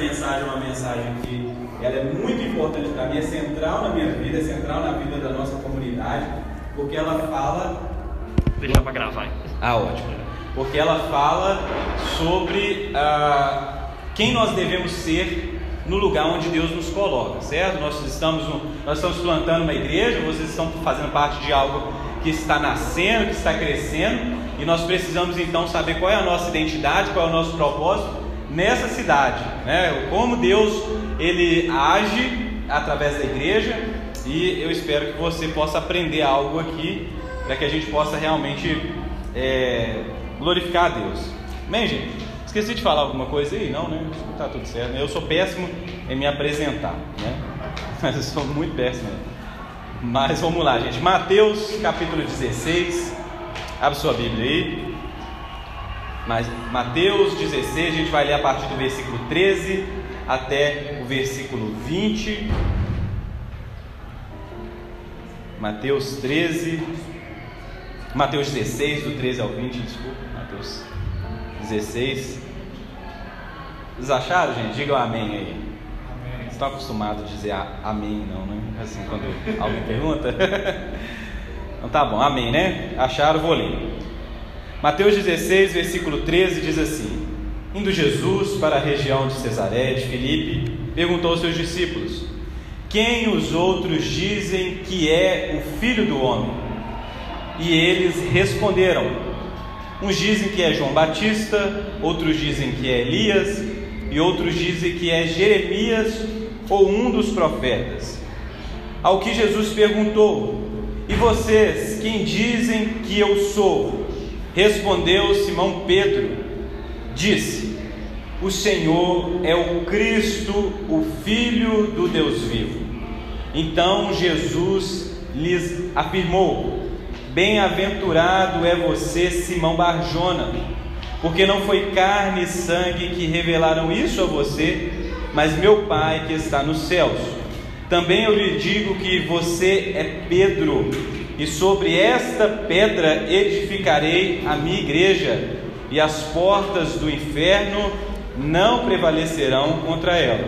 mensagem é uma mensagem que ela é muito importante para mim, é central na minha vida, é central na vida da nossa comunidade, porque ela fala. Deixar para gravar. Ah, ótimo. Porque ela fala sobre ah, quem nós devemos ser no lugar onde Deus nos coloca, certo? Nós estamos, nós estamos plantando uma igreja, vocês estão fazendo parte de algo que está nascendo, que está crescendo, e nós precisamos então saber qual é a nossa identidade, qual é o nosso propósito nessa cidade, né? Como Deus ele age através da igreja, e eu espero que você possa aprender algo aqui para que a gente possa realmente é, glorificar a Deus. Amém, gente? Esqueci de falar alguma coisa aí? Não, né? Tá tudo certo. Eu sou péssimo em me apresentar, né? Mas eu sou muito péssimo. Mas vamos lá, gente. Mateus capítulo 16. Abre sua Bíblia aí. Mas Mateus 16, a gente vai ler a partir do versículo 13 até o versículo 20. Mateus 13, Mateus 16, do 13 ao 20, desculpa, Mateus 16. Vocês acharam, gente? Digam amém aí. Amém. Estão acostumados a dizer amém, não, né? Assim, quando alguém pergunta. Então tá bom, amém, né? Acharam, vou ler. Mateus 16, versículo 13 diz assim: Indo Jesus para a região de Cesaré de Filipe, perguntou aos seus discípulos: Quem os outros dizem que é o filho do homem? E eles responderam: Uns dizem que é João Batista, outros dizem que é Elias, e outros dizem que é Jeremias ou um dos profetas. Ao que Jesus perguntou: e vocês, quem dizem que eu sou? Respondeu Simão Pedro: Disse: O Senhor é o Cristo, o Filho do Deus vivo. Então Jesus lhes afirmou: Bem-aventurado é você, Simão Barjona, porque não foi carne e sangue que revelaram isso a você, mas meu Pai que está nos céus. Também eu lhe digo que você é Pedro, e sobre esta pedra edificarei a minha igreja, e as portas do inferno não prevalecerão contra ela.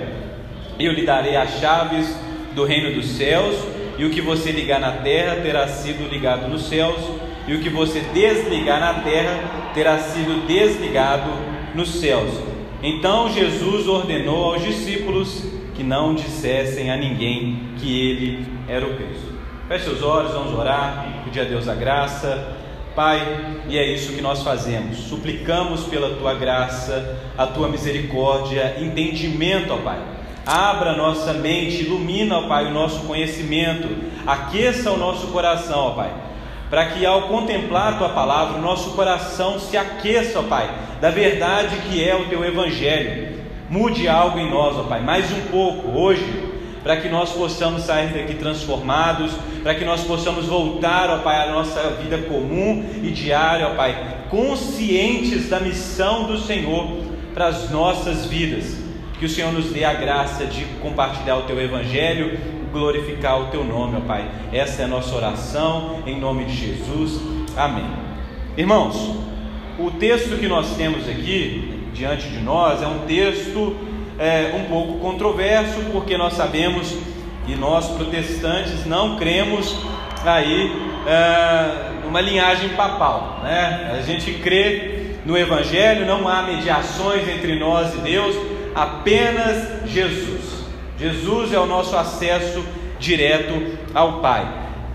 Eu lhe darei as chaves do reino dos céus, e o que você ligar na terra terá sido ligado nos céus, e o que você desligar na terra terá sido desligado nos céus. Então Jesus ordenou aos discípulos que não dissessem a ninguém que ele era o Cristo. Feche seus olhos, vamos orar, pedir a Deus a graça. Pai, e é isso que nós fazemos. Suplicamos pela tua graça, a tua misericórdia, entendimento, ó Pai. Abra nossa mente, ilumina, ó Pai, o nosso conhecimento, aqueça o nosso coração, ó Pai, para que ao contemplar a tua palavra, o nosso coração se aqueça, ó Pai, da verdade que é o teu evangelho. Mude algo em nós, ó Pai, mais um pouco hoje, para que nós possamos sair daqui transformados, para que nós possamos voltar, ó Pai, à nossa vida comum e diária, ó Pai, conscientes da missão do Senhor para as nossas vidas. Que o Senhor nos dê a graça de compartilhar o Teu Evangelho, glorificar o Teu nome, ó Pai. Essa é a nossa oração, em nome de Jesus. Amém. Irmãos, o texto que nós temos aqui, diante de nós é um texto é, um pouco controverso, porque nós sabemos que nós protestantes não cremos aí é, numa linhagem papal, né? A gente crê no Evangelho, não há mediações entre nós e Deus, apenas Jesus. Jesus é o nosso acesso direto ao Pai.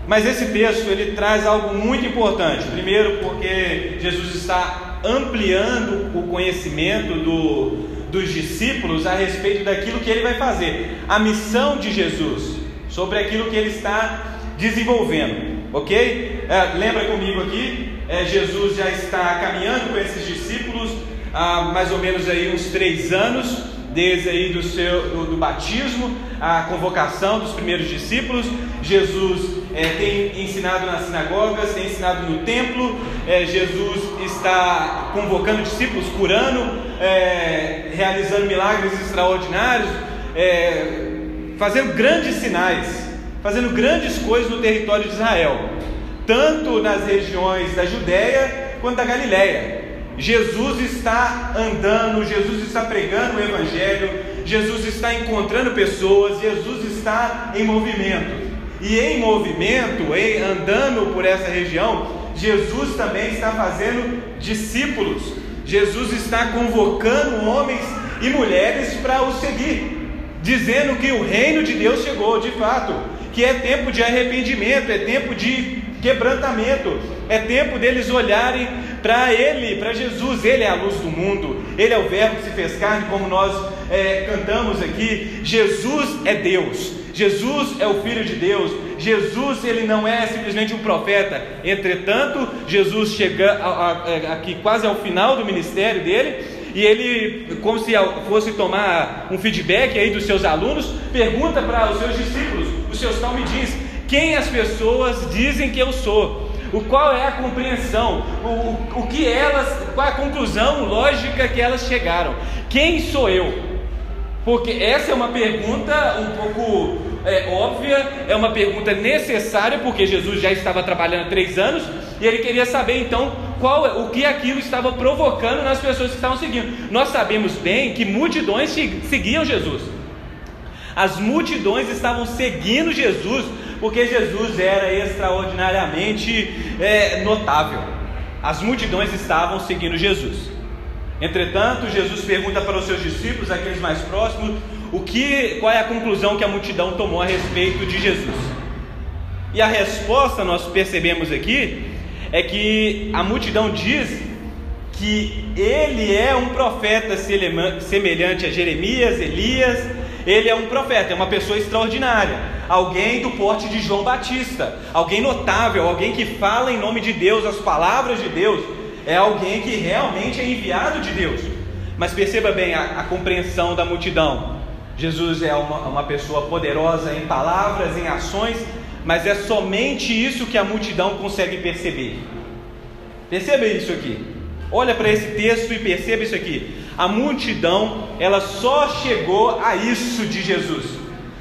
Mas esse texto ele traz algo muito importante. Primeiro, porque Jesus está ampliando o conhecimento do, dos discípulos a respeito daquilo que ele vai fazer, a missão de Jesus, sobre aquilo que ele está desenvolvendo, ok? É, lembra comigo aqui, é, Jesus já está caminhando com esses discípulos há mais ou menos aí uns três anos, desde aí do seu do, do batismo, a convocação dos primeiros discípulos. Jesus é, tem ensinado nas sinagogas, tem ensinado no templo. É, Jesus está convocando discípulos, curando, é, realizando milagres extraordinários, é, fazendo grandes sinais, fazendo grandes coisas no território de Israel, tanto nas regiões da Judéia quanto da Galiléia. Jesus está andando, Jesus está pregando o Evangelho, Jesus está encontrando pessoas, Jesus está em movimento. E em movimento, em andando por essa região, Jesus também está fazendo discípulos. Jesus está convocando homens e mulheres para o seguir, dizendo que o reino de Deus chegou de fato, que é tempo de arrependimento, é tempo de quebrantamento, é tempo deles olharem para Ele, para Jesus. Ele é a luz do mundo, Ele é o Verbo que se fez carne, como nós é, cantamos aqui. Jesus é Deus, Jesus é o Filho de Deus. Jesus ele não é simplesmente um profeta. Entretanto, Jesus chega aqui quase ao final do ministério dele e ele, como se fosse tomar um feedback aí dos seus alunos, pergunta para os seus discípulos, os seus talmidiz, quem as pessoas dizem que eu sou? O qual é a compreensão? O, o, o que elas, qual é a conclusão lógica que elas chegaram? Quem sou eu? Porque essa é uma pergunta um pouco é, óbvia, é uma pergunta necessária, porque Jesus já estava trabalhando há três anos e ele queria saber então qual é, o que aquilo estava provocando nas pessoas que estavam seguindo. Nós sabemos bem que multidões seguiam Jesus. As multidões estavam seguindo Jesus porque Jesus era extraordinariamente é, notável. As multidões estavam seguindo Jesus. Entretanto, Jesus pergunta para os seus discípulos, aqueles mais próximos, o que, qual é a conclusão que a multidão tomou a respeito de Jesus. E a resposta nós percebemos aqui é que a multidão diz que ele é um profeta semelhante a Jeremias, Elias, ele é um profeta, é uma pessoa extraordinária, alguém do porte de João Batista, alguém notável, alguém que fala em nome de Deus, as palavras de Deus, é alguém que realmente é enviado de Deus. Mas perceba bem a, a compreensão da multidão. Jesus é uma, uma pessoa poderosa em palavras, em ações, mas é somente isso que a multidão consegue perceber. Perceba isso aqui. Olha para esse texto e perceba isso aqui. A multidão, ela só chegou a isso de Jesus,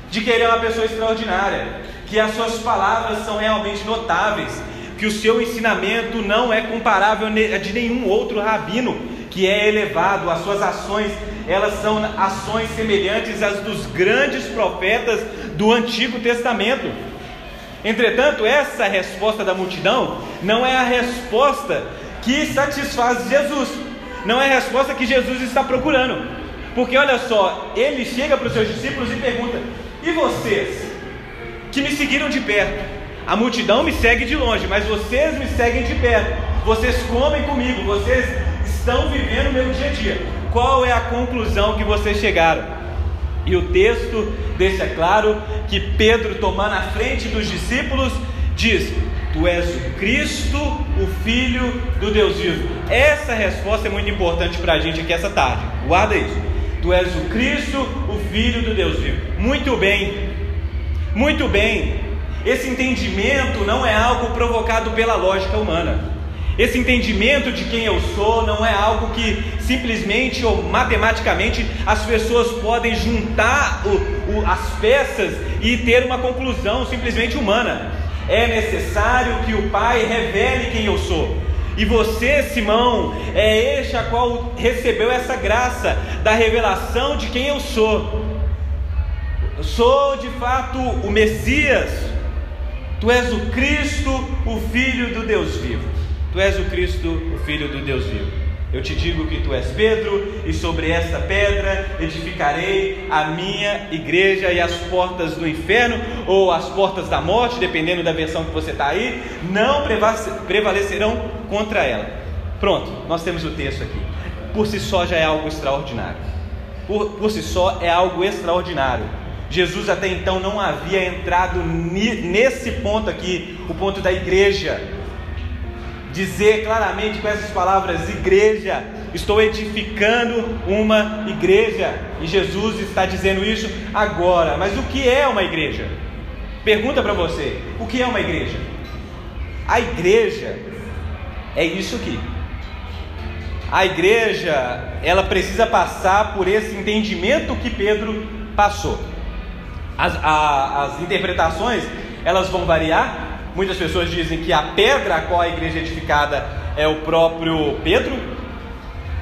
de que ele é uma pessoa extraordinária, que as suas palavras são realmente notáveis, que o seu ensinamento não é comparável a de nenhum outro rabino que é elevado, as suas ações, elas são ações semelhantes às dos grandes profetas do Antigo Testamento. Entretanto, essa resposta da multidão não é a resposta que satisfaz Jesus, não é a resposta que Jesus está procurando, porque olha só, ele chega para os seus discípulos e pergunta: e vocês que me seguiram de perto? A multidão me segue de longe, mas vocês me seguem de perto. Vocês comem comigo, vocês estão vivendo o meu dia a dia. Qual é a conclusão que vocês chegaram? E o texto deixa claro que Pedro, tomando a frente dos discípulos, diz: Tu és o Cristo, o Filho do Deus vivo. Essa resposta é muito importante para a gente aqui essa tarde. Guarda isso. Tu és o Cristo, o Filho do Deus vivo. Muito bem, muito bem. Esse entendimento não é algo provocado pela lógica humana. Esse entendimento de quem eu sou não é algo que simplesmente ou matematicamente as pessoas podem juntar o, o, as peças e ter uma conclusão simplesmente humana. É necessário que o Pai revele quem eu sou. E você, Simão, é este a qual recebeu essa graça da revelação de quem eu sou. Eu sou de fato o Messias, Tu és o Cristo, o Filho do Deus vivo. Tu és o Cristo, o Filho do Deus vivo. Eu te digo que tu és Pedro, e sobre esta pedra edificarei a minha igreja, e as portas do inferno, ou as portas da morte, dependendo da versão que você está aí, não prevalecerão contra ela. Pronto, nós temos o texto aqui. Por si só já é algo extraordinário. Por, por si só é algo extraordinário. Jesus até então não havia entrado nesse ponto aqui, o ponto da igreja. Dizer claramente com essas palavras: igreja, estou edificando uma igreja. E Jesus está dizendo isso agora. Mas o que é uma igreja? Pergunta para você: o que é uma igreja? A igreja é isso aqui. A igreja, ela precisa passar por esse entendimento que Pedro passou. As, a, as interpretações elas vão variar. Muitas pessoas dizem que a pedra a qual a igreja é edificada é o próprio Pedro.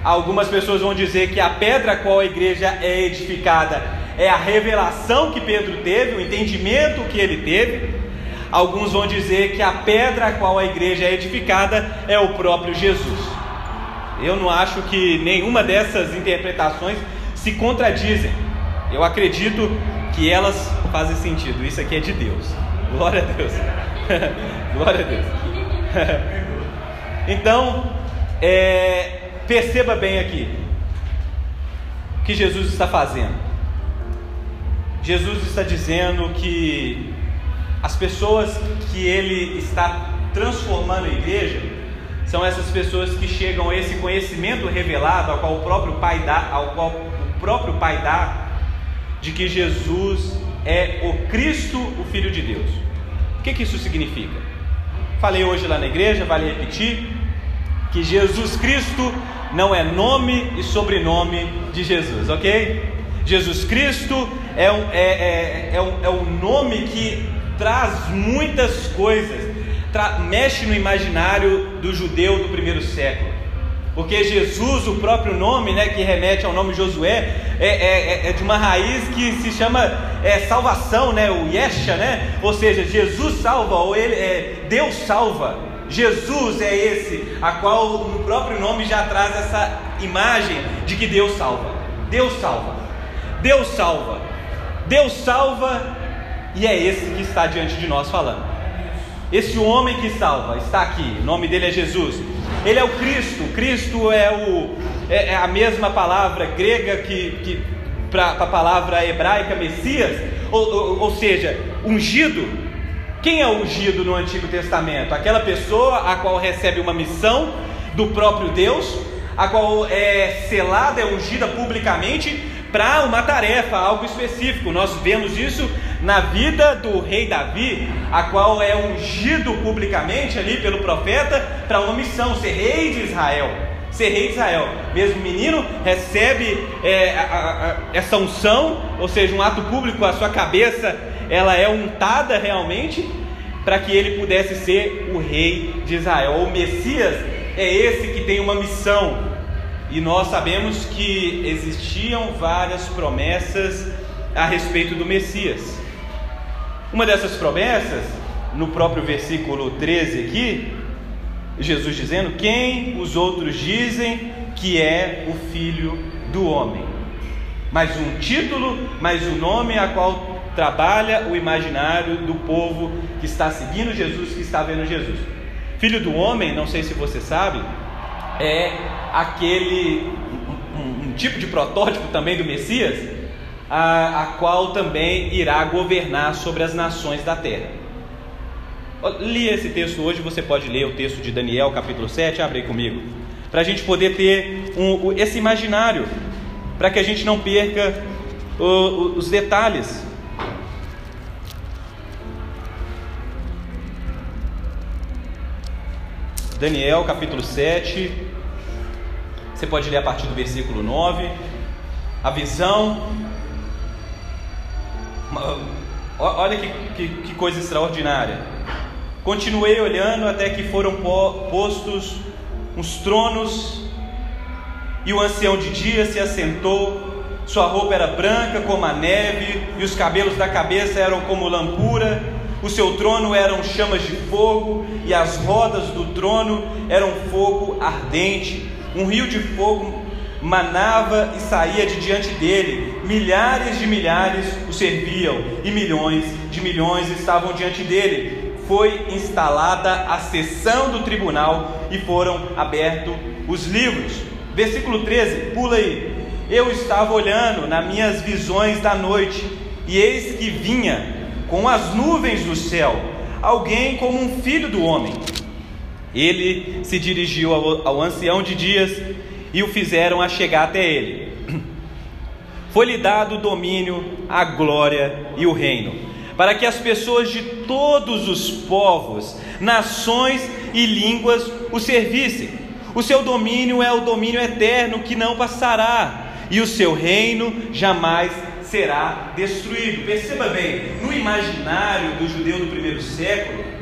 Algumas pessoas vão dizer que a pedra a qual a igreja é edificada é a revelação que Pedro teve, o entendimento que ele teve. Alguns vão dizer que a pedra a qual a igreja é edificada é o próprio Jesus. Eu não acho que nenhuma dessas interpretações se contradizem. Eu acredito que elas fazem sentido. Isso aqui é de Deus. Glória a Deus. Glória a Deus. então, é, perceba bem aqui o que Jesus está fazendo. Jesus está dizendo que as pessoas que ele está transformando a igreja são essas pessoas que chegam a esse conhecimento revelado ao qual o próprio Pai dá, ao qual o próprio Pai dá, de que Jesus é o Cristo, o Filho de Deus. Que, que isso significa? Falei hoje lá na igreja, vale repetir, que Jesus Cristo não é nome e sobrenome de Jesus, ok? Jesus Cristo é um, é, é, é, um, é um nome que traz muitas coisas, tra mexe no imaginário do judeu do primeiro século. Porque Jesus, o próprio nome, né, que remete ao nome Josué, é, é, é de uma raiz que se chama é, salvação, né, o Yesha, né? Ou seja, Jesus salva, ou ele, é, Deus salva. Jesus é esse, a qual no próprio nome já traz essa imagem de que Deus salva. Deus salva. Deus salva. Deus salva e é esse que está diante de nós falando. Esse homem que salva está aqui, o nome dele é Jesus. Ele é o Cristo. Cristo é, o, é, é a mesma palavra grega que, que para a palavra hebraica Messias, ou, ou, ou seja, ungido. Quem é ungido no Antigo Testamento? Aquela pessoa a qual recebe uma missão do próprio Deus, a qual é selada, é ungida publicamente para uma tarefa, algo específico. Nós vemos isso na vida do rei Davi, a qual é ungido publicamente ali pelo profeta para uma missão, ser rei de Israel. Ser rei de Israel, mesmo menino recebe é, a, a, essa unção, ou seja, um ato público, a sua cabeça ela é untada realmente para que ele pudesse ser o rei de Israel. O Messias é esse que tem uma missão, e nós sabemos que existiam várias promessas a respeito do Messias. Uma dessas promessas, no próprio versículo 13 aqui, Jesus dizendo: Quem os outros dizem que é o filho do homem? Mais um título, mais um nome a qual trabalha o imaginário do povo que está seguindo Jesus, que está vendo Jesus. Filho do homem, não sei se você sabe, é aquele um, um tipo de protótipo também do Messias, a, a qual também irá governar sobre as nações da terra. Li esse texto hoje, você pode ler o texto de Daniel, capítulo 7, abre aí comigo, para a gente poder ter um, esse imaginário, para que a gente não perca o, os detalhes. Daniel capítulo 7, você pode ler a partir do versículo 9. A visão Olha que, que, que coisa extraordinária. Continuei olhando até que foram postos uns tronos, e o ancião de dia se assentou. Sua roupa era branca como a neve, e os cabelos da cabeça eram como lampura. O seu trono eram chamas de fogo, e as rodas do trono eram fogo ardente. Um rio de fogo manava e saía de diante dele, milhares de milhares o serviam, e milhões de milhões estavam diante dele. Foi instalada a sessão do tribunal e foram abertos os livros. Versículo 13, pula aí. Eu estava olhando nas minhas visões da noite, e eis que vinha com as nuvens do céu alguém como um filho do homem. Ele se dirigiu ao, ao ancião de dias e o fizeram a chegar até ele. Foi-lhe dado o domínio, a glória e o reino, para que as pessoas de todos os povos, nações e línguas o servissem. O seu domínio é o domínio eterno que não passará, e o seu reino jamais será destruído. Perceba bem, no imaginário do judeu do primeiro século,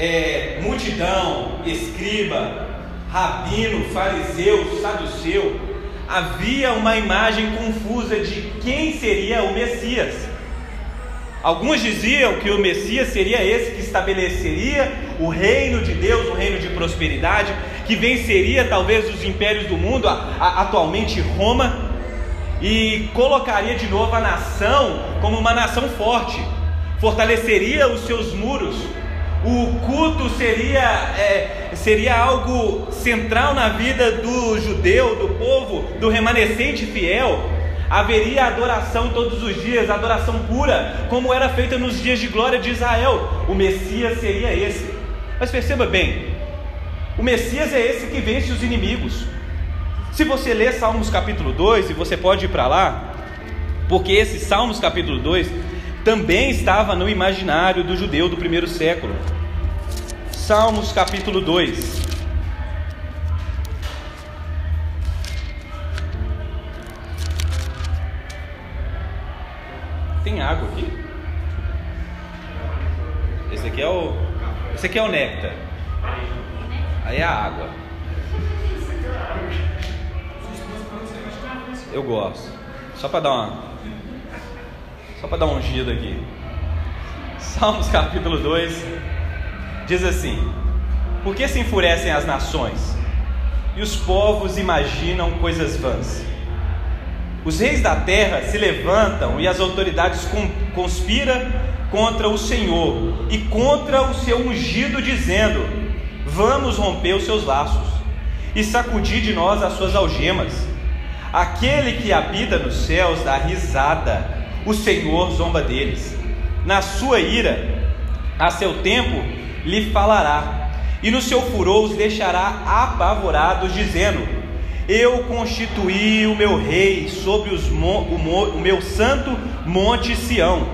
é, multidão, escriba, rabino, fariseu, saduceu, havia uma imagem confusa de quem seria o Messias. Alguns diziam que o Messias seria esse que estabeleceria o reino de Deus, o reino de prosperidade, que venceria talvez os impérios do mundo, atualmente Roma, e colocaria de novo a nação como uma nação forte, fortaleceria os seus muros. O culto seria, é, seria algo central na vida do judeu, do povo, do remanescente fiel. Haveria adoração todos os dias, adoração pura, como era feita nos dias de glória de Israel. O Messias seria esse. Mas perceba bem, o Messias é esse que vence os inimigos. Se você ler Salmos capítulo 2, e você pode ir para lá, porque esse Salmos capítulo 2 também estava no imaginário do judeu do primeiro século. Salmos capítulo 2. Tem água aqui? Esse aqui é o. Esse aqui é o néctar. Aí é a água. Eu gosto. Só para dar uma. Só para dar um ungido aqui. Salmos capítulo 2 diz assim: Por que se enfurecem as nações e os povos imaginam coisas vãs? Os reis da terra se levantam e as autoridades conspiram contra o Senhor e contra o seu ungido, dizendo: Vamos romper os seus laços e sacudir de nós as suas algemas. Aquele que habita nos céus dá risada, o Senhor zomba deles. Na sua ira, a seu tempo, lhe falará, e no seu furor os deixará apavorados, dizendo: Eu constituí o meu rei sobre os, o, o meu santo monte Sião.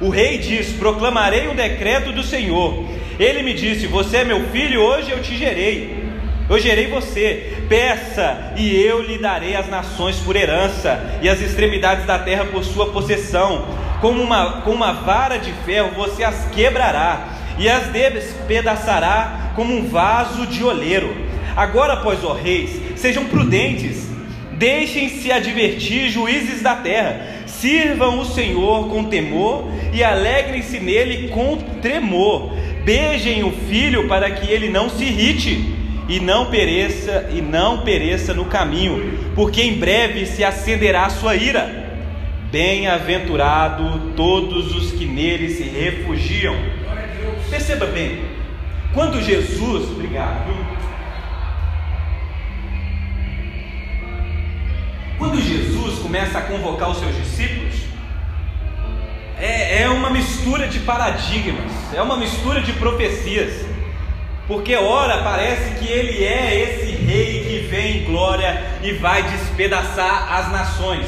O rei diz: Proclamarei o decreto do Senhor. Ele me disse: Você é meu filho, hoje eu te gerei. Eu gerei você, peça e eu lhe darei as nações por herança e as extremidades da terra por sua possessão. Como uma, com uma vara de ferro você as quebrará e as despedaçará como um vaso de oleiro. Agora, pois, ó reis, sejam prudentes, deixem-se advertir juízes da terra, sirvam o Senhor com temor e alegrem-se nele com tremor. Beijem o filho para que ele não se irrite e não pereça e não pereça no caminho, porque em breve se acenderá a sua ira. Bem-aventurado todos os que nele se refugiam. Perceba bem, quando Jesus, obrigado. Quando Jesus começa a convocar os seus discípulos, é, é uma mistura de paradigmas, é uma mistura de profecias. Porque ora parece que ele é esse rei que vem em glória e vai despedaçar as nações.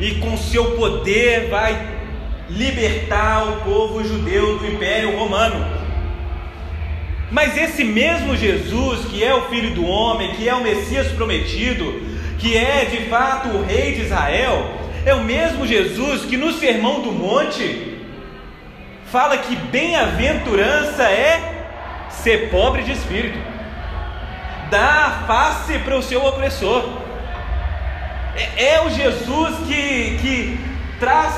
E com seu poder vai libertar o povo judeu do Império Romano. Mas esse mesmo Jesus, que é o Filho do Homem, que é o Messias prometido, que é de fato o Rei de Israel, é o mesmo Jesus que no Sermão do Monte fala que bem-aventurança é ser pobre de espírito, dar face para o seu opressor. É, é o Jesus que, que traz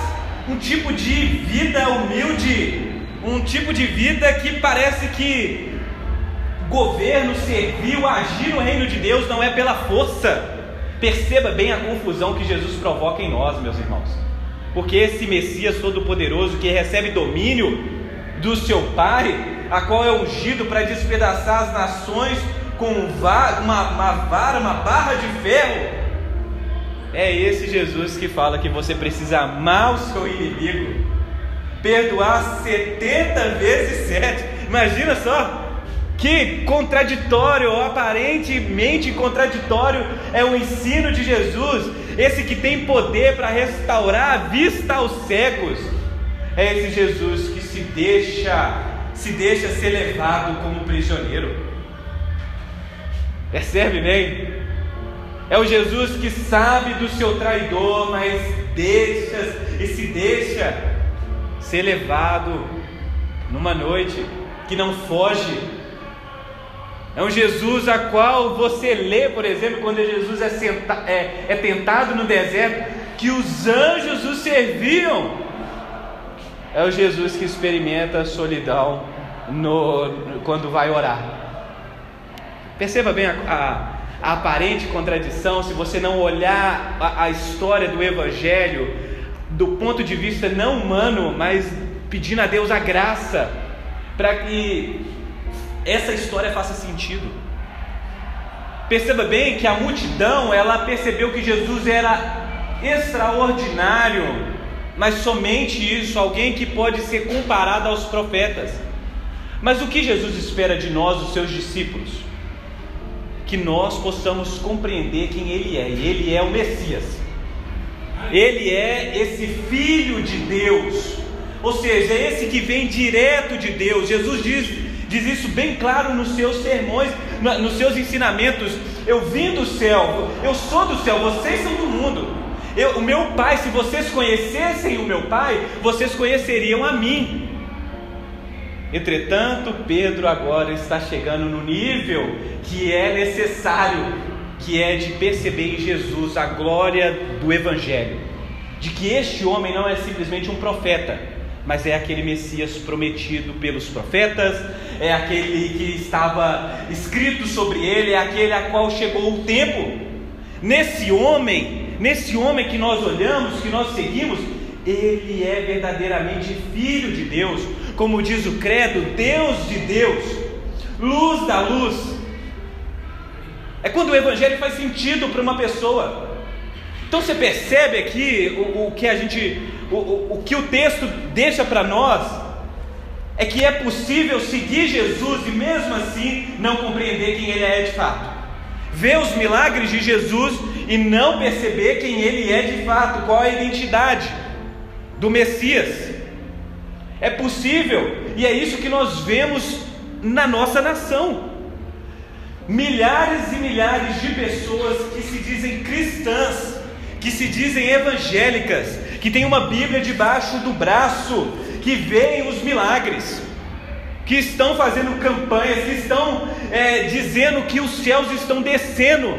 um tipo de vida humilde, um tipo de vida que parece que governo, serviu, agir no reino de Deus não é pela força. Perceba bem a confusão que Jesus provoca em nós, meus irmãos. Porque esse Messias Todo-Poderoso que recebe domínio do seu Pai, a qual é ungido para despedaçar as nações com uma, uma vara, uma barra de ferro, é esse Jesus que fala que você precisa amar o seu inimigo, perdoar 70 vezes 7. Imagina só, que contraditório, aparentemente contraditório, é o ensino de Jesus, esse que tem poder para restaurar a vista aos cegos. É esse Jesus que se deixa, se deixa ser levado como prisioneiro. Percebe bem? É o Jesus que sabe do seu traidor, mas deixa e se deixa ser levado numa noite que não foge É um Jesus a qual você lê, por exemplo, quando Jesus é, senta, é, é tentado no deserto, que os anjos o serviam. É o Jesus que experimenta a solidão no, quando vai orar. Perceba bem a, a, a aparente contradição, se você não olhar a, a história do Evangelho do ponto de vista não humano, mas pedindo a Deus a graça para que essa história faça sentido. Perceba bem que a multidão, ela percebeu que Jesus era extraordinário, mas somente isso, alguém que pode ser comparado aos profetas. Mas o que Jesus espera de nós, os seus discípulos? Que nós possamos compreender quem Ele é, e Ele é o Messias, Ele é esse Filho de Deus, ou seja, é esse que vem direto de Deus. Jesus diz, diz isso bem claro nos seus sermões, nos seus ensinamentos. Eu vim do céu, eu sou do céu, vocês são do mundo. Eu, o meu Pai, se vocês conhecessem o meu Pai, vocês conheceriam a mim. Entretanto, Pedro agora está chegando no nível que é necessário, que é de perceber em Jesus a glória do Evangelho, de que este homem não é simplesmente um profeta, mas é aquele Messias prometido pelos profetas, é aquele que estava escrito sobre ele, é aquele a qual chegou o tempo. Nesse homem, nesse homem que nós olhamos, que nós seguimos, ele é verdadeiramente filho de Deus, como diz o credo, Deus de Deus, luz da luz. É quando o evangelho faz sentido para uma pessoa. Então você percebe aqui o, o que a gente, o, o, que o texto deixa para nós é que é possível seguir Jesus e mesmo assim não compreender quem ele é de fato. Ver os milagres de Jesus e não perceber quem ele é de fato, qual a identidade do Messias. É possível, e é isso que nós vemos na nossa nação. Milhares e milhares de pessoas que se dizem cristãs, que se dizem evangélicas, que têm uma Bíblia debaixo do braço, que veem os milagres, que estão fazendo campanhas, que estão é, dizendo que os céus estão descendo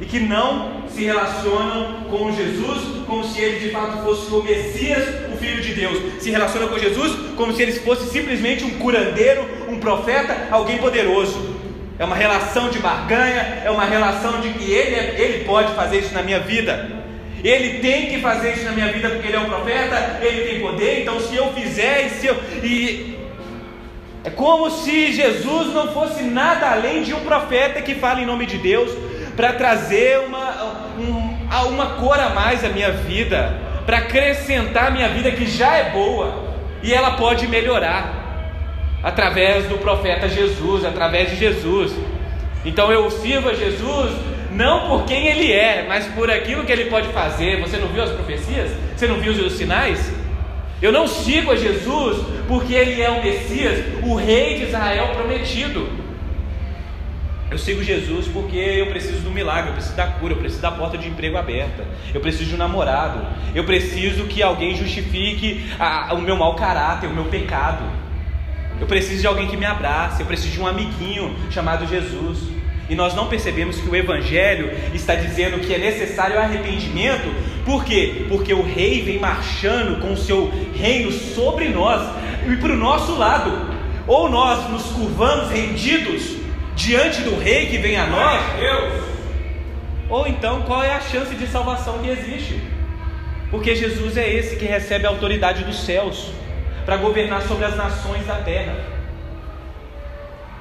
e que não se relacionam com Jesus como se ele de fato fosse o Messias, o Filho de Deus. Se relacionam com Jesus como se ele fosse simplesmente um curandeiro, um profeta, alguém poderoso. É uma relação de barganha, é uma relação de que ele, é, ele pode fazer isso na minha vida. Ele tem que fazer isso na minha vida porque ele é um profeta, ele tem poder, então se eu fizer e se eu. E... É como se Jesus não fosse nada além de um profeta que fala em nome de Deus, para trazer uma, um, uma cor a mais à minha vida, para acrescentar a minha vida que já é boa e ela pode melhorar através do profeta Jesus, através de Jesus. Então eu sirvo a Jesus não por quem ele é, mas por aquilo que ele pode fazer. Você não viu as profecias? Você não viu os sinais? Eu não sigo a Jesus porque ele é o Messias, o rei de Israel prometido. Eu sigo Jesus porque eu preciso do milagre, eu preciso da cura, eu preciso da porta de emprego aberta, eu preciso de um namorado, eu preciso que alguém justifique a, o meu mau caráter, o meu pecado. Eu preciso de alguém que me abrace, eu preciso de um amiguinho chamado Jesus. E nós não percebemos que o Evangelho está dizendo que é necessário arrependimento, por quê? Porque o rei vem marchando com o seu reino sobre nós e para o nosso lado. Ou nós nos curvamos rendidos diante do rei que vem a nós? Ou então, qual é a chance de salvação que existe? Porque Jesus é esse que recebe a autoridade dos céus para governar sobre as nações da terra.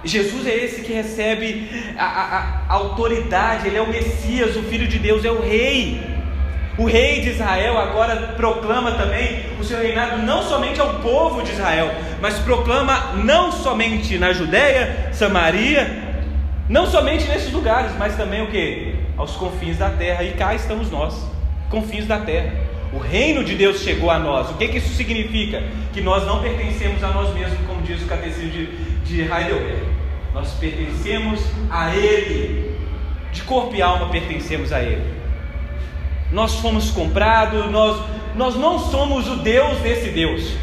Jesus é esse que recebe a, a, a, autoridade, ele é o Messias, o Filho de Deus, é o Rei. O Rei de Israel agora proclama também o seu reinado não somente ao povo de Israel, mas proclama não somente na Judéia, Samaria, não somente nesses lugares, mas também o que? Aos confins da terra. E cá estamos nós, confins da terra. O reino de Deus chegou a nós. O que, que isso significa? Que nós não pertencemos a nós mesmos, como diz o catecismo de, de Heidelberg. Nós pertencemos a Ele. De corpo e alma pertencemos a Ele. Nós fomos comprados, nós, nós não somos o Deus desse Deus.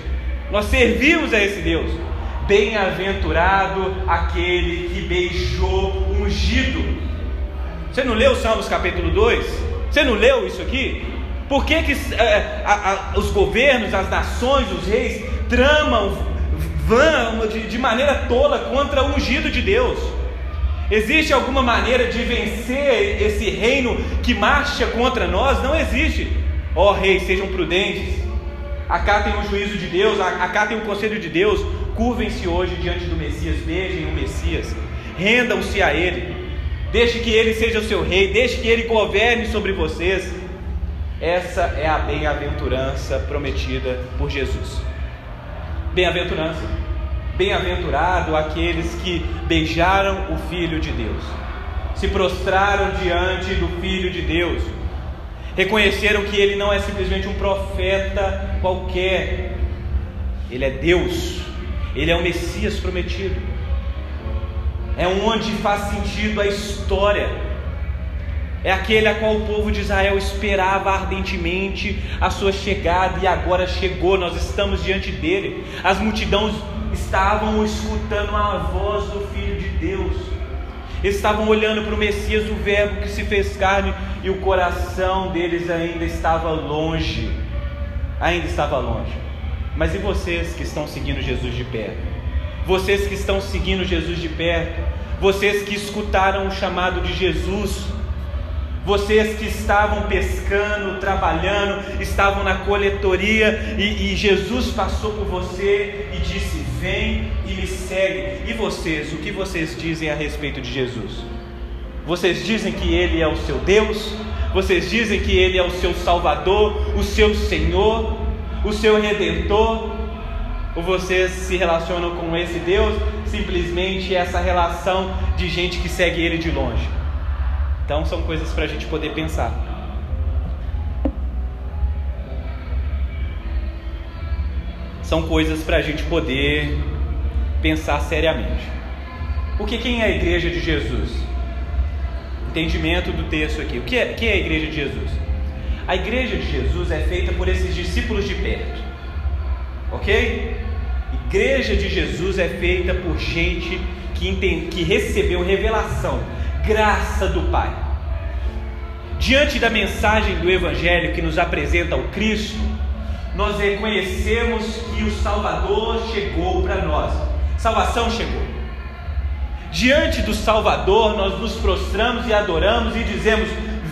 Nós servimos a esse Deus. Bem-aventurado aquele que beijou ungido. Você não leu Salmos capítulo 2? Você não leu isso aqui? Por que, que é, a, a, os governos, as nações, os reis tramam, vão de, maneira tola contra o ungido de Deus? Existe alguma maneira de vencer esse reino que marcha contra nós? Não existe. Ó oh, reis, sejam prudentes. Acá tem o juízo de Deus, acá tem o conselho de Deus. Curvem-se hoje diante do Messias, vejam o Messias, rendam-se a Ele, deixe que Ele seja o seu rei, deixe que Ele governe sobre vocês. Essa é a bem-aventurança prometida por Jesus. Bem-aventurança. Bem-aventurado aqueles que beijaram o Filho de Deus, se prostraram diante do Filho de Deus, reconheceram que ele não é simplesmente um profeta qualquer, ele é Deus, ele é o Messias prometido. É onde faz sentido a história. É aquele a qual o povo de Israel esperava ardentemente a sua chegada e agora chegou, nós estamos diante dele. As multidões estavam escutando a voz do Filho de Deus, estavam olhando para o Messias, o Verbo que se fez carne, e o coração deles ainda estava longe. Ainda estava longe. Mas e vocês que estão seguindo Jesus de perto? Vocês que estão seguindo Jesus de perto? Vocês que escutaram o chamado de Jesus? Vocês que estavam pescando, trabalhando, estavam na coletoria e, e, Jesus passou por você e disse: Vem e me segue. E vocês, o que vocês dizem a respeito de Jesus? Vocês dizem que Ele é o seu Deus? Vocês dizem que Ele é o seu Salvador, o seu Senhor, o seu Redentor? Ou vocês se relacionam com esse Deus simplesmente essa relação de gente que segue Ele de longe? Então são coisas para a gente poder pensar. São coisas para a gente poder pensar seriamente. Porque quem é a igreja de Jesus? Entendimento do texto aqui. O que é, quem é a igreja de Jesus? A igreja de Jesus é feita por esses discípulos de perto. Ok? Igreja de Jesus é feita por gente que, entende, que recebeu revelação graça do Pai. Diante da mensagem do Evangelho que nos apresenta o Cristo, nós reconhecemos que o Salvador chegou para nós, salvação chegou. Diante do Salvador, nós nos prostramos e adoramos e dizemos: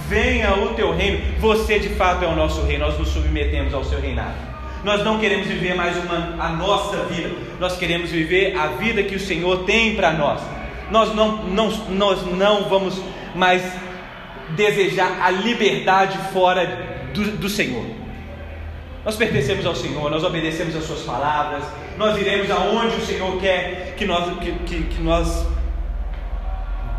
Venha o teu reino, você de fato é o nosso rei, nós nos submetemos ao seu reinado. Nós não queremos viver mais uma, a nossa vida, nós queremos viver a vida que o Senhor tem para nós nós não, não, nós não vamos mais desejar a liberdade fora do, do Senhor. Nós pertencemos ao Senhor, nós obedecemos as Suas palavras, nós iremos aonde o Senhor quer que nós. Que, que, que nós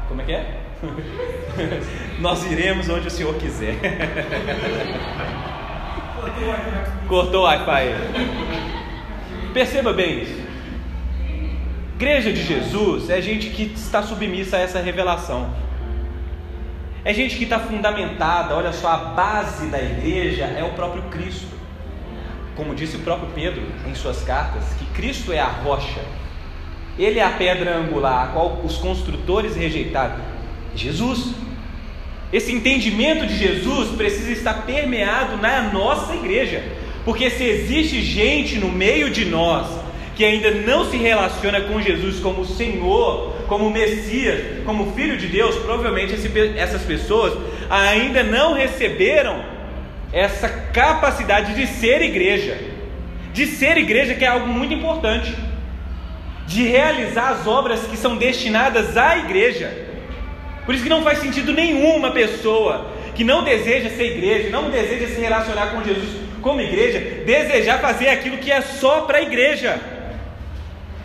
como é que é? nós iremos onde o Senhor quiser. Cortou o Wi-Fi. Perceba bem isso. Igreja de Jesus é gente que está submissa a essa revelação. É gente que está fundamentada, olha só, a base da igreja é o próprio Cristo. Como disse o próprio Pedro em suas cartas, que Cristo é a rocha, Ele é a pedra angular, a qual os construtores rejeitaram. Jesus. Esse entendimento de Jesus precisa estar permeado na nossa igreja, porque se existe gente no meio de nós que ainda não se relaciona com Jesus como Senhor, como Messias, como Filho de Deus, provavelmente essas pessoas ainda não receberam essa capacidade de ser igreja, de ser igreja, que é algo muito importante, de realizar as obras que são destinadas à igreja. Por isso que não faz sentido nenhum uma pessoa que não deseja ser igreja, não deseja se relacionar com Jesus como igreja, desejar fazer aquilo que é só para a igreja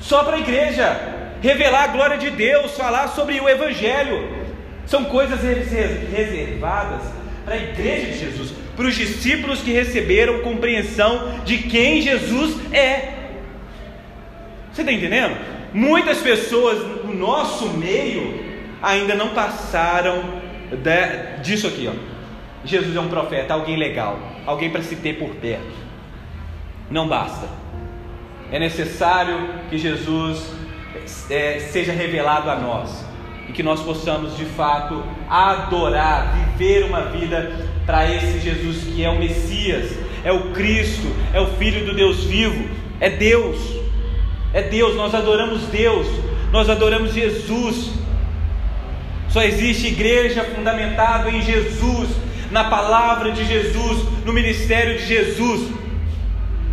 só para a igreja, revelar a glória de Deus, falar sobre o Evangelho. São coisas reservadas para a igreja de Jesus, para os discípulos que receberam compreensão de quem Jesus é. Você está entendendo? Muitas pessoas no nosso meio ainda não passaram de, disso aqui, ó. Jesus é um profeta, alguém legal, alguém para se ter por perto. Não basta. É necessário que Jesus é, seja revelado a nós e que nós possamos de fato adorar, viver uma vida para esse Jesus que é o Messias, é o Cristo, é o Filho do Deus vivo, é Deus, é Deus, nós adoramos Deus, nós adoramos Jesus. Só existe igreja fundamentada em Jesus, na palavra de Jesus, no ministério de Jesus.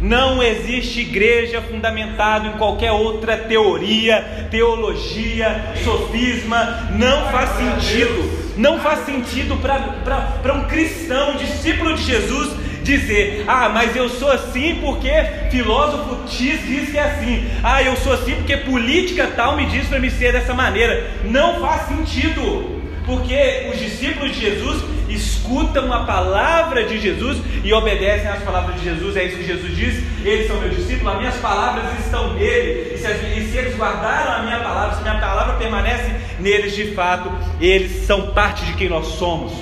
Não existe igreja fundamentada em qualquer outra teoria, teologia, sofisma. Não faz sentido. Não faz sentido para um cristão, discípulo de Jesus, dizer: Ah, mas eu sou assim porque filósofo X diz que é assim. Ah, eu sou assim porque política tal me diz para me ser dessa maneira. Não faz sentido. Porque os discípulos de Jesus escutam a palavra de Jesus e obedecem às palavras de Jesus, é isso que Jesus diz: eles são meus discípulos, as minhas palavras estão nele, e se, e se eles guardaram a minha palavra, se a minha palavra permanece neles de fato, eles são parte de quem nós somos.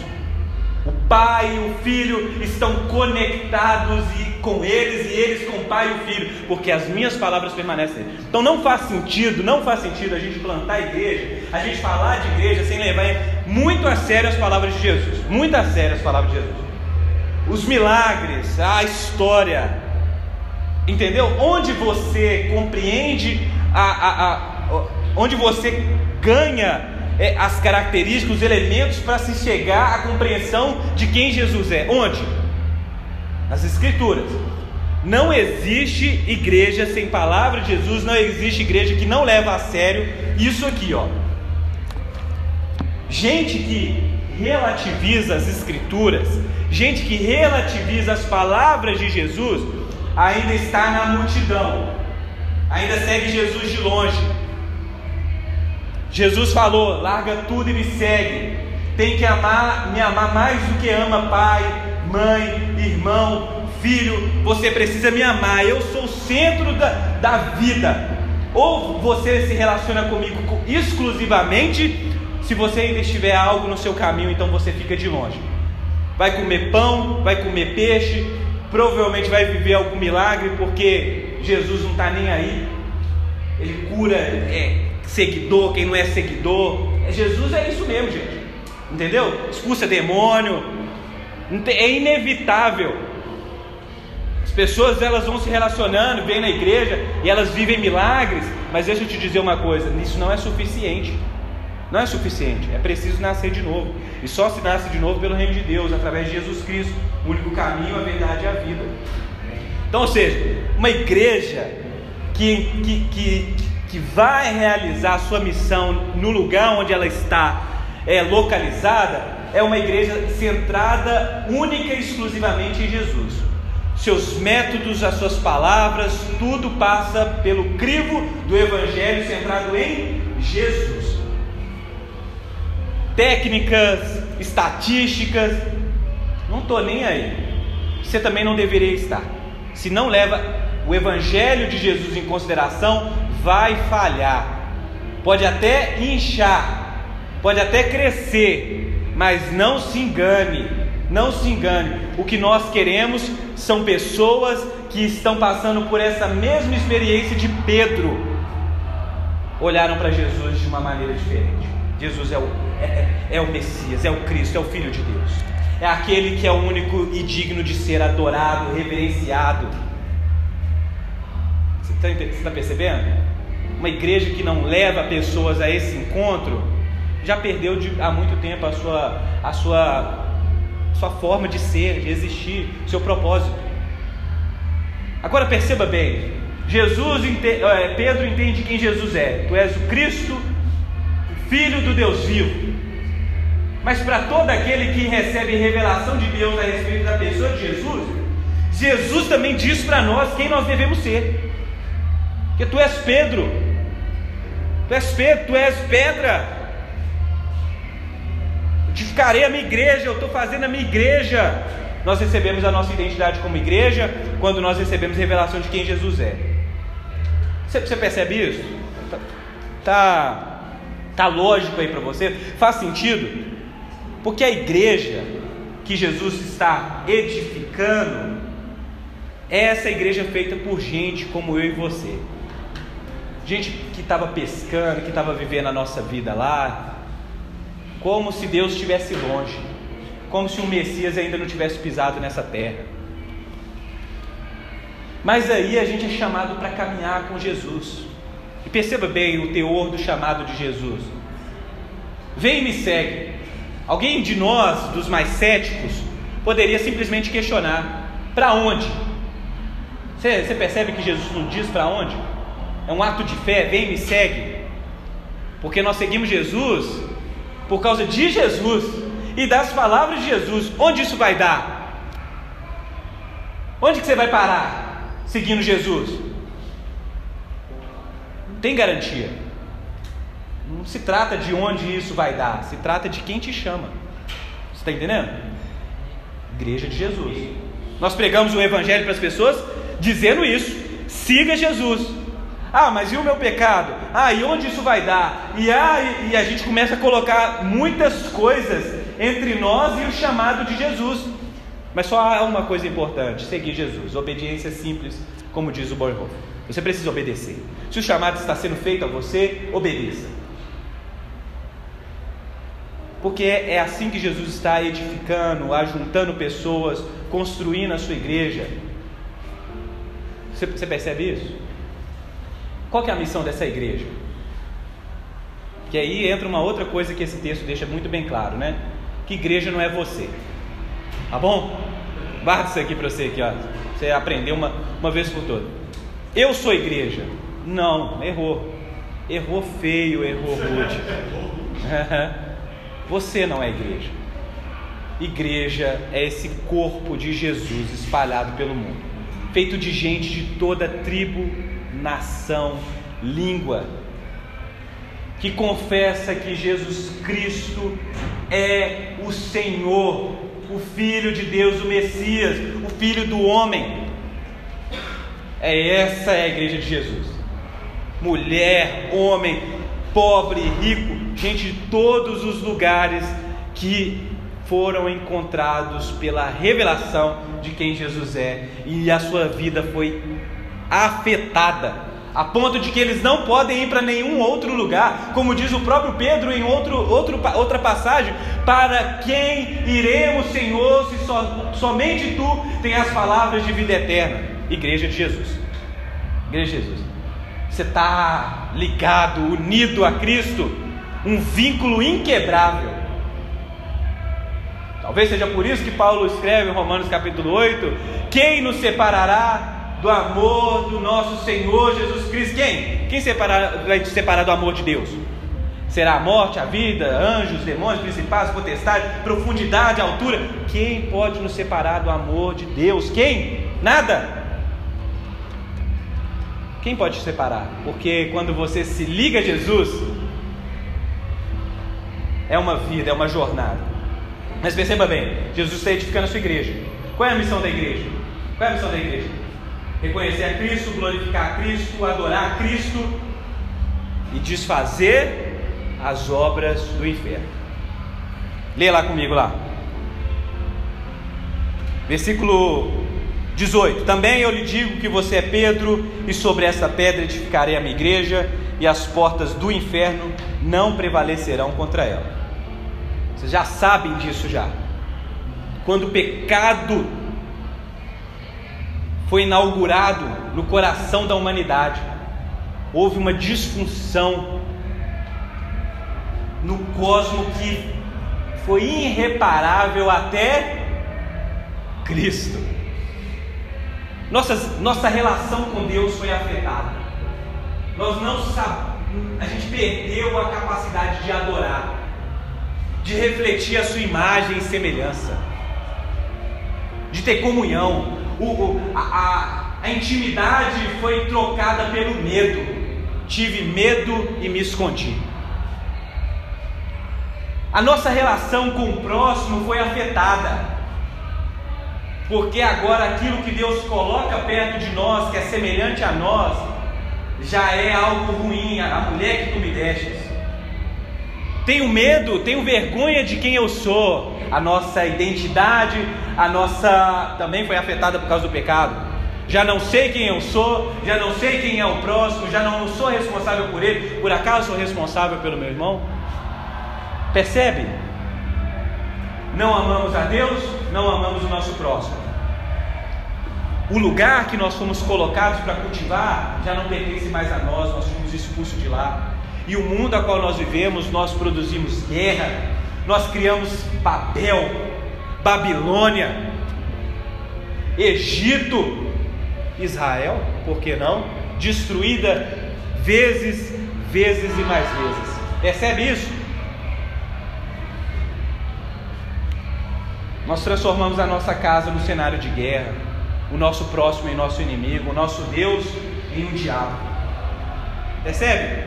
O Pai e o Filho estão conectados e com eles e eles com o Pai e o Filho, porque as minhas palavras permanecem. Então não faz sentido, não faz sentido a gente plantar a igreja, a gente falar de igreja sem levar muito a sério as palavras de Jesus, muito a sério as palavras de Jesus. Os milagres, a história, entendeu? Onde você compreende a, a, a onde você ganha é, as características, os elementos para se chegar à compreensão de quem Jesus é. Onde? Nas Escrituras. Não existe igreja sem palavra de Jesus, não existe igreja que não leva a sério isso aqui, ó. Gente que relativiza as Escrituras, gente que relativiza as palavras de Jesus, ainda está na multidão, ainda segue Jesus de longe, Jesus falou: larga tudo e me segue. Tem que amar, me amar mais do que ama pai, mãe, irmão, filho. Você precisa me amar. Eu sou o centro da, da vida. Ou você se relaciona comigo exclusivamente, se você ainda estiver algo no seu caminho, então você fica de longe. Vai comer pão, vai comer peixe, provavelmente vai viver algum milagre, porque Jesus não está nem aí. Ele cura, é, seguidor, quem não é seguidor. É, Jesus é isso mesmo, gente. Entendeu? Expulsa demônio. É inevitável. As pessoas elas vão se relacionando, vêm na igreja e elas vivem milagres, mas deixa eu te dizer uma coisa, isso não é suficiente. Não é suficiente, é preciso nascer de novo. E só se nasce de novo pelo reino de Deus, através de Jesus Cristo, o único caminho, a verdade e a vida. Então, ou seja, uma igreja que, que, que, que vai realizar a sua missão no lugar onde ela está é, localizada, é uma igreja centrada única e exclusivamente em Jesus. Seus métodos, as suas palavras, tudo passa pelo crivo do Evangelho centrado em Jesus. Técnicas, estatísticas, não estou nem aí. Você também não deveria estar. Se não leva o Evangelho de Jesus em consideração, vai falhar. Pode até inchar, pode até crescer, mas não se engane, não se engane. O que nós queremos são pessoas que estão passando por essa mesma experiência de Pedro. Olharam para Jesus de uma maneira diferente. Jesus é o, é, é, é o Messias, é o Cristo, é o Filho de Deus. É aquele que é o único e digno de ser adorado, reverenciado. Você está tá percebendo? Uma igreja que não leva pessoas a esse encontro já perdeu de, há muito tempo a sua, a sua, sua forma de ser, de existir, seu propósito. Agora perceba bem, Jesus, é, Pedro entende quem Jesus é. Tu és o Cristo, Filho do Deus vivo. Mas para todo aquele que recebe revelação de Deus a respeito da pessoa de Jesus, Jesus também diz para nós quem nós devemos ser. Que tu és Pedro, tu és Pedro, tu és pedra. Edificarei a minha igreja, eu estou fazendo a minha igreja. Nós recebemos a nossa identidade como igreja quando nós recebemos revelação de quem Jesus é. Você, você percebe isso? Tá, tá, tá lógico aí para você? Faz sentido? Porque a igreja que Jesus está edificando Essa igreja é feita por gente como eu e você. Gente que estava pescando, que estava vivendo a nossa vida lá, como se Deus estivesse longe, como se o Messias ainda não tivesse pisado nessa terra. Mas aí a gente é chamado para caminhar com Jesus. E perceba bem o teor do chamado de Jesus. Vem e me segue. Alguém de nós, dos mais céticos, poderia simplesmente questionar: para onde? Você, percebe que Jesus não diz para onde? É um ato de fé, vem e me segue. Porque nós seguimos Jesus por causa de Jesus e das palavras de Jesus. Onde isso vai dar? Onde que você vai parar seguindo Jesus? Tem garantia. Não se trata de onde isso vai dar, se trata de quem te chama. Você está entendendo? Igreja de Jesus. Nós pregamos o Evangelho para as pessoas dizendo isso: siga Jesus. Ah, mas e o meu pecado? Ah, e onde isso vai dar? E, ah, e, e a gente começa a colocar muitas coisas entre nós e o chamado de Jesus. Mas só há uma coisa importante: seguir Jesus. Obediência simples, como diz o Bonhoeffer. Você precisa obedecer. Se o chamado está sendo feito a você, obedeça. Porque é assim que Jesus está edificando, ajuntando pessoas, construindo a sua igreja. Você, você percebe isso? Qual é a missão dessa igreja? Que aí entra uma outra coisa que esse texto deixa muito bem claro, né? Que igreja não é você. Tá bom? Guarda isso aqui para você aqui, ó. Você aprendeu uma, uma vez por todas. Eu sou igreja. Não, errou. Errou feio, errou rude. Você não é igreja. Igreja é esse corpo de Jesus espalhado pelo mundo, feito de gente de toda tribo, nação, língua, que confessa que Jesus Cristo é o Senhor, o Filho de Deus, o Messias, o Filho do homem. É essa é a igreja de Jesus. Mulher, homem, pobre, rico, gente de todos os lugares que foram encontrados pela revelação de quem Jesus é e a sua vida foi afetada a ponto de que eles não podem ir para nenhum outro lugar, como diz o próprio Pedro em outro, outro, outra passagem: para quem iremos, Senhor, se so, somente tu tem as palavras de vida eterna? Igreja de Jesus. Igreja de Jesus. Você está ligado, unido a Cristo, um vínculo inquebrável. Talvez seja por isso que Paulo escreve em Romanos capítulo 8: Quem nos separará do amor do nosso Senhor Jesus Cristo. Quem? Quem vai te separar do amor de Deus? Será a morte, a vida, anjos, demônios, principais, potestade, profundidade, altura? Quem pode nos separar do amor de Deus? Quem? Nada. Quem pode te separar? Porque quando você se liga a Jesus, é uma vida, é uma jornada. Mas perceba bem, Jesus está edificando a sua igreja. Qual é a missão da igreja? Qual é a missão da igreja? reconhecer a Cristo, glorificar a Cristo, adorar a Cristo e desfazer as obras do inferno. Leia lá comigo lá. Versículo 18: Também eu lhe digo que você é Pedro, e sobre esta pedra edificarei a minha igreja, e as portas do inferno não prevalecerão contra ela. Vocês já sabem disso já. Quando o pecado foi inaugurado no coração da humanidade. Houve uma disfunção no cosmo que foi irreparável até Cristo. Nossa, nossa relação com Deus foi afetada. Nós não sabemos, a gente perdeu a capacidade de adorar, de refletir a sua imagem e semelhança, de ter comunhão o, a, a, a intimidade foi trocada pelo medo. Tive medo e me escondi. A nossa relação com o próximo foi afetada. Porque agora aquilo que Deus coloca perto de nós, que é semelhante a nós, já é algo ruim, a mulher que tu me destes. Tenho medo, tenho vergonha de quem eu sou. A nossa identidade, a nossa também foi afetada por causa do pecado. já não sei quem eu sou, já não sei quem é o próximo, já não sou responsável por ele, por acaso sou responsável pelo meu irmão? Percebe? Não amamos a Deus, não amamos o nosso próximo. O lugar que nós fomos colocados para cultivar já não pertence mais a nós, nós fomos expulsos de lá. E o mundo a qual nós vivemos, nós produzimos guerra, nós criamos Babel, Babilônia, Egito, Israel, por que não? Destruída vezes, vezes e mais vezes. Percebe isso? Nós transformamos a nossa casa no cenário de guerra, o nosso próximo em nosso inimigo, o nosso Deus em um diabo. Percebe?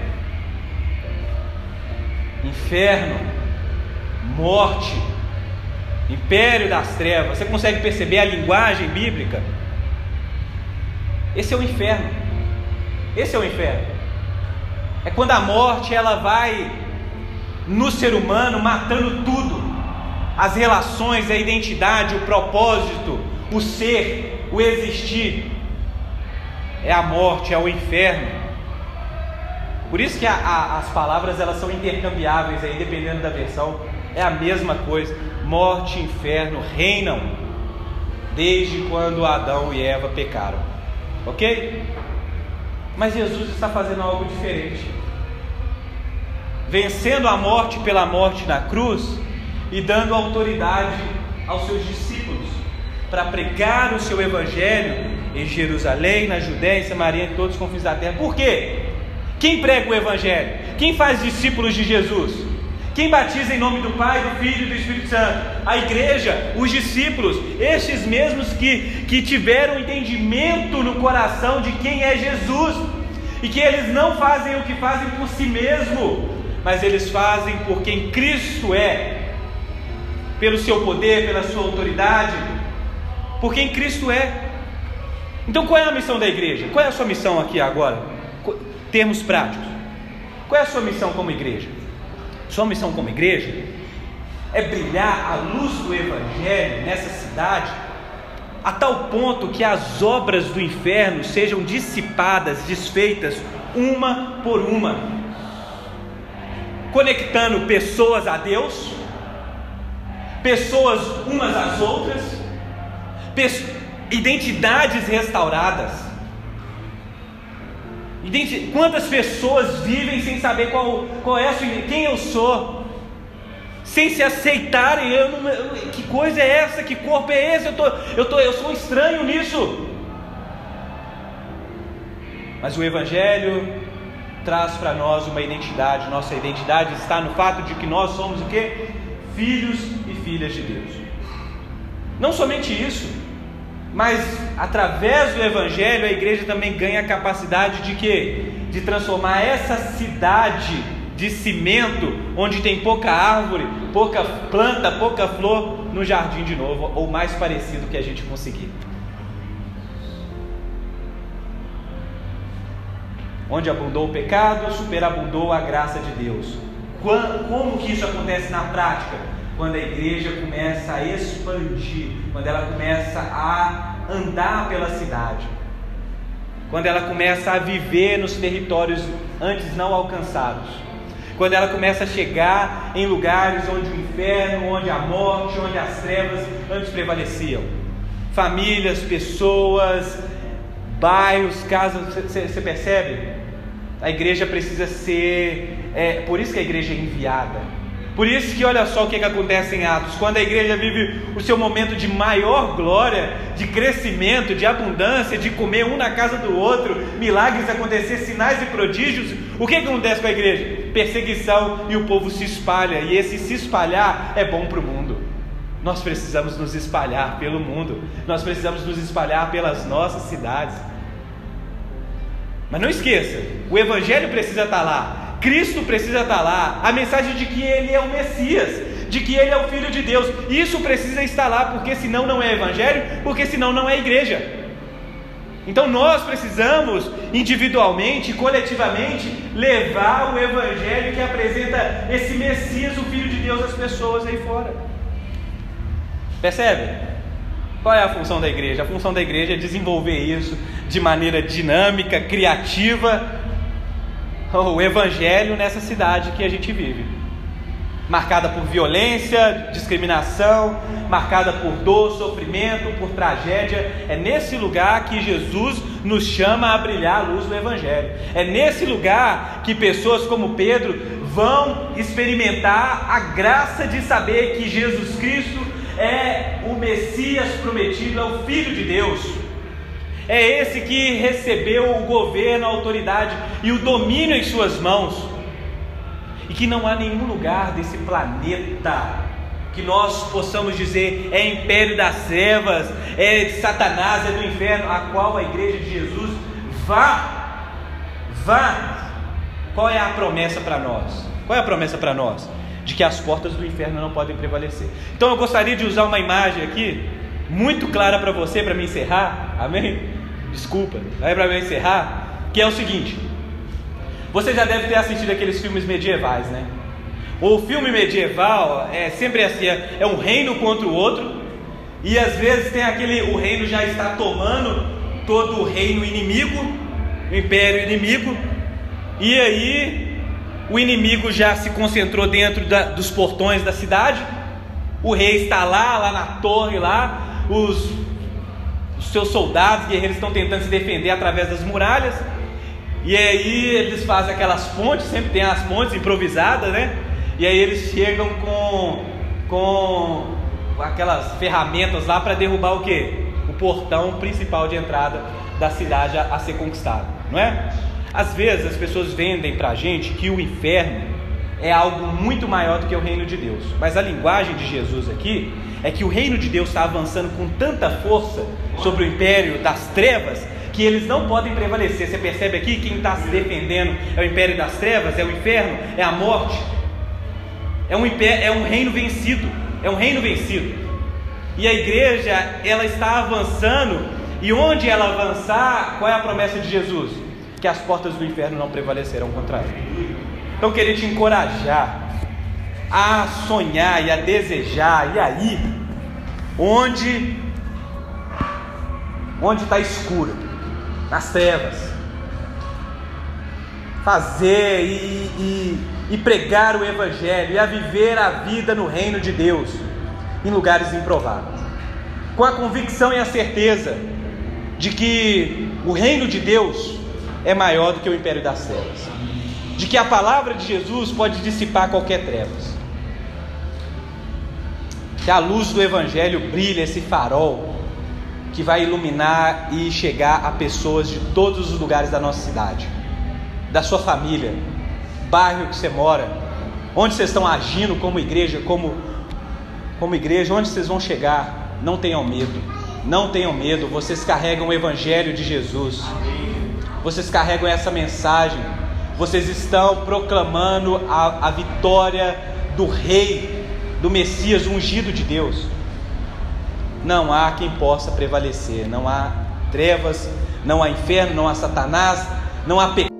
Inferno, morte, império das trevas. Você consegue perceber a linguagem bíblica? Esse é o inferno. Esse é o inferno. É quando a morte ela vai no ser humano matando tudo. As relações, a identidade, o propósito, o ser, o existir. É a morte, é o inferno. Por isso que a, a, as palavras elas são intercambiáveis aí, dependendo da versão. É a mesma coisa. Morte e inferno reinam desde quando Adão e Eva pecaram. Ok? Mas Jesus está fazendo algo diferente. Vencendo a morte pela morte na cruz e dando autoridade aos seus discípulos para pregar o seu evangelho em Jerusalém, na Judéia, em Samaria, em todos os confins da terra. Por quê? Quem prega o evangelho? Quem faz discípulos de Jesus? Quem batiza em nome do Pai, do Filho e do Espírito Santo? A igreja, os discípulos, estes mesmos que, que tiveram entendimento no coração de quem é Jesus, e que eles não fazem o que fazem por si mesmo, mas eles fazem por quem Cristo é, pelo seu poder, pela sua autoridade, por quem Cristo é. Então qual é a missão da igreja? Qual é a sua missão aqui agora? Termos práticos. Qual é a sua missão como igreja? Sua missão como igreja é brilhar a luz do Evangelho nessa cidade, a tal ponto que as obras do inferno sejam dissipadas, desfeitas, uma por uma, conectando pessoas a Deus, pessoas umas às outras, identidades restauradas Quantas pessoas vivem sem saber qual, qual é a sua, quem eu sou, sem se aceitarem? Eu não, que coisa é essa? Que corpo é esse? Eu, tô, eu, tô, eu sou estranho nisso. Mas o Evangelho traz para nós uma identidade. Nossa identidade está no fato de que nós somos o que? Filhos filhas de Deus. Não somente isso, mas através do evangelho a igreja também ganha a capacidade de quê? De transformar essa cidade de cimento, onde tem pouca árvore, pouca planta, pouca flor, no jardim de novo, ou mais parecido que a gente conseguir. Onde abundou o pecado, superabundou a graça de Deus. Como que isso acontece na prática? Quando a igreja começa a expandir, quando ela começa a andar pela cidade, quando ela começa a viver nos territórios antes não alcançados, quando ela começa a chegar em lugares onde o inferno, onde a morte, onde as trevas antes prevaleciam. Famílias, pessoas, bairros, casas, você percebe? A igreja precisa ser, é, por isso que a igreja é enviada por isso que olha só o que, que acontece em Atos, quando a igreja vive o seu momento de maior glória, de crescimento, de abundância, de comer um na casa do outro, milagres acontecer, sinais e prodígios, o que, que acontece com a igreja? Perseguição e o povo se espalha, e esse se espalhar é bom para o mundo. Nós precisamos nos espalhar pelo mundo, nós precisamos nos espalhar pelas nossas cidades. Mas não esqueça, o Evangelho precisa estar lá, Cristo precisa estar lá, a mensagem de que Ele é o Messias, de que Ele é o Filho de Deus, isso precisa estar lá, porque senão não é Evangelho, porque senão não é igreja. Então nós precisamos, individualmente, coletivamente, levar o Evangelho que apresenta esse Messias, o Filho de Deus, às pessoas aí fora. Percebe? Qual é a função da igreja? A função da igreja é desenvolver isso de maneira dinâmica, criativa, o evangelho nessa cidade que a gente vive. Marcada por violência, discriminação, marcada por dor, sofrimento, por tragédia. É nesse lugar que Jesus nos chama a brilhar a luz do Evangelho. É nesse lugar que pessoas como Pedro vão experimentar a graça de saber que Jesus Cristo é o Messias prometido, é o Filho de Deus. É esse que recebeu o governo, a autoridade e o domínio em suas mãos. E que não há nenhum lugar desse planeta que nós possamos dizer é império das trevas, é Satanás, é do inferno, a qual a igreja de Jesus vá, vá. Qual é a promessa para nós? Qual é a promessa para nós? de que as portas do inferno não podem prevalecer. Então eu gostaria de usar uma imagem aqui, muito clara para você, para me encerrar, amém? Desculpa, aí para me encerrar, que é o seguinte: você já deve ter assistido aqueles filmes medievais, né? O filme medieval é sempre assim: é, é um reino contra o outro, e às vezes tem aquele, o reino já está tomando todo o reino inimigo, o império inimigo, e aí o inimigo já se concentrou dentro da, dos portões da cidade, o rei está lá, lá na torre, lá, os, os seus soldados, guerreiros estão tentando se defender através das muralhas, e aí eles fazem aquelas pontes, sempre tem as pontes improvisadas, né? E aí eles chegam com, com aquelas ferramentas lá para derrubar o que? O portão principal de entrada da cidade a, a ser conquistado, não é? Às vezes as pessoas vendem para a gente que o inferno é algo muito maior do que o reino de Deus. Mas a linguagem de Jesus aqui é que o reino de Deus está avançando com tanta força sobre o império das trevas que eles não podem prevalecer. Você percebe aqui quem está se defendendo é o império das trevas, é o inferno, é a morte. É um, império, é um reino vencido, é um reino vencido. E a igreja ela está avançando e onde ela avançar, qual é a promessa de Jesus? que as portas do inferno não prevalecerão contra ele. Então, queria te encorajar a sonhar e a desejar, e aí, onde onde está escuro, nas trevas, fazer e, e, e pregar o Evangelho e a viver a vida no reino de Deus, em lugares improváveis, com a convicção e a certeza de que o reino de Deus é maior do que o império das trevas. De que a palavra de Jesus pode dissipar qualquer trevas. Que a luz do Evangelho brilhe esse farol que vai iluminar e chegar a pessoas de todos os lugares da nossa cidade, da sua família, bairro que você mora, onde vocês estão agindo como igreja, como, como igreja, onde vocês vão chegar, não tenham medo, não tenham medo, vocês carregam o Evangelho de Jesus. Vocês carregam essa mensagem, vocês estão proclamando a, a vitória do Rei, do Messias ungido de Deus. Não há quem possa prevalecer, não há trevas, não há inferno, não há Satanás, não há pecado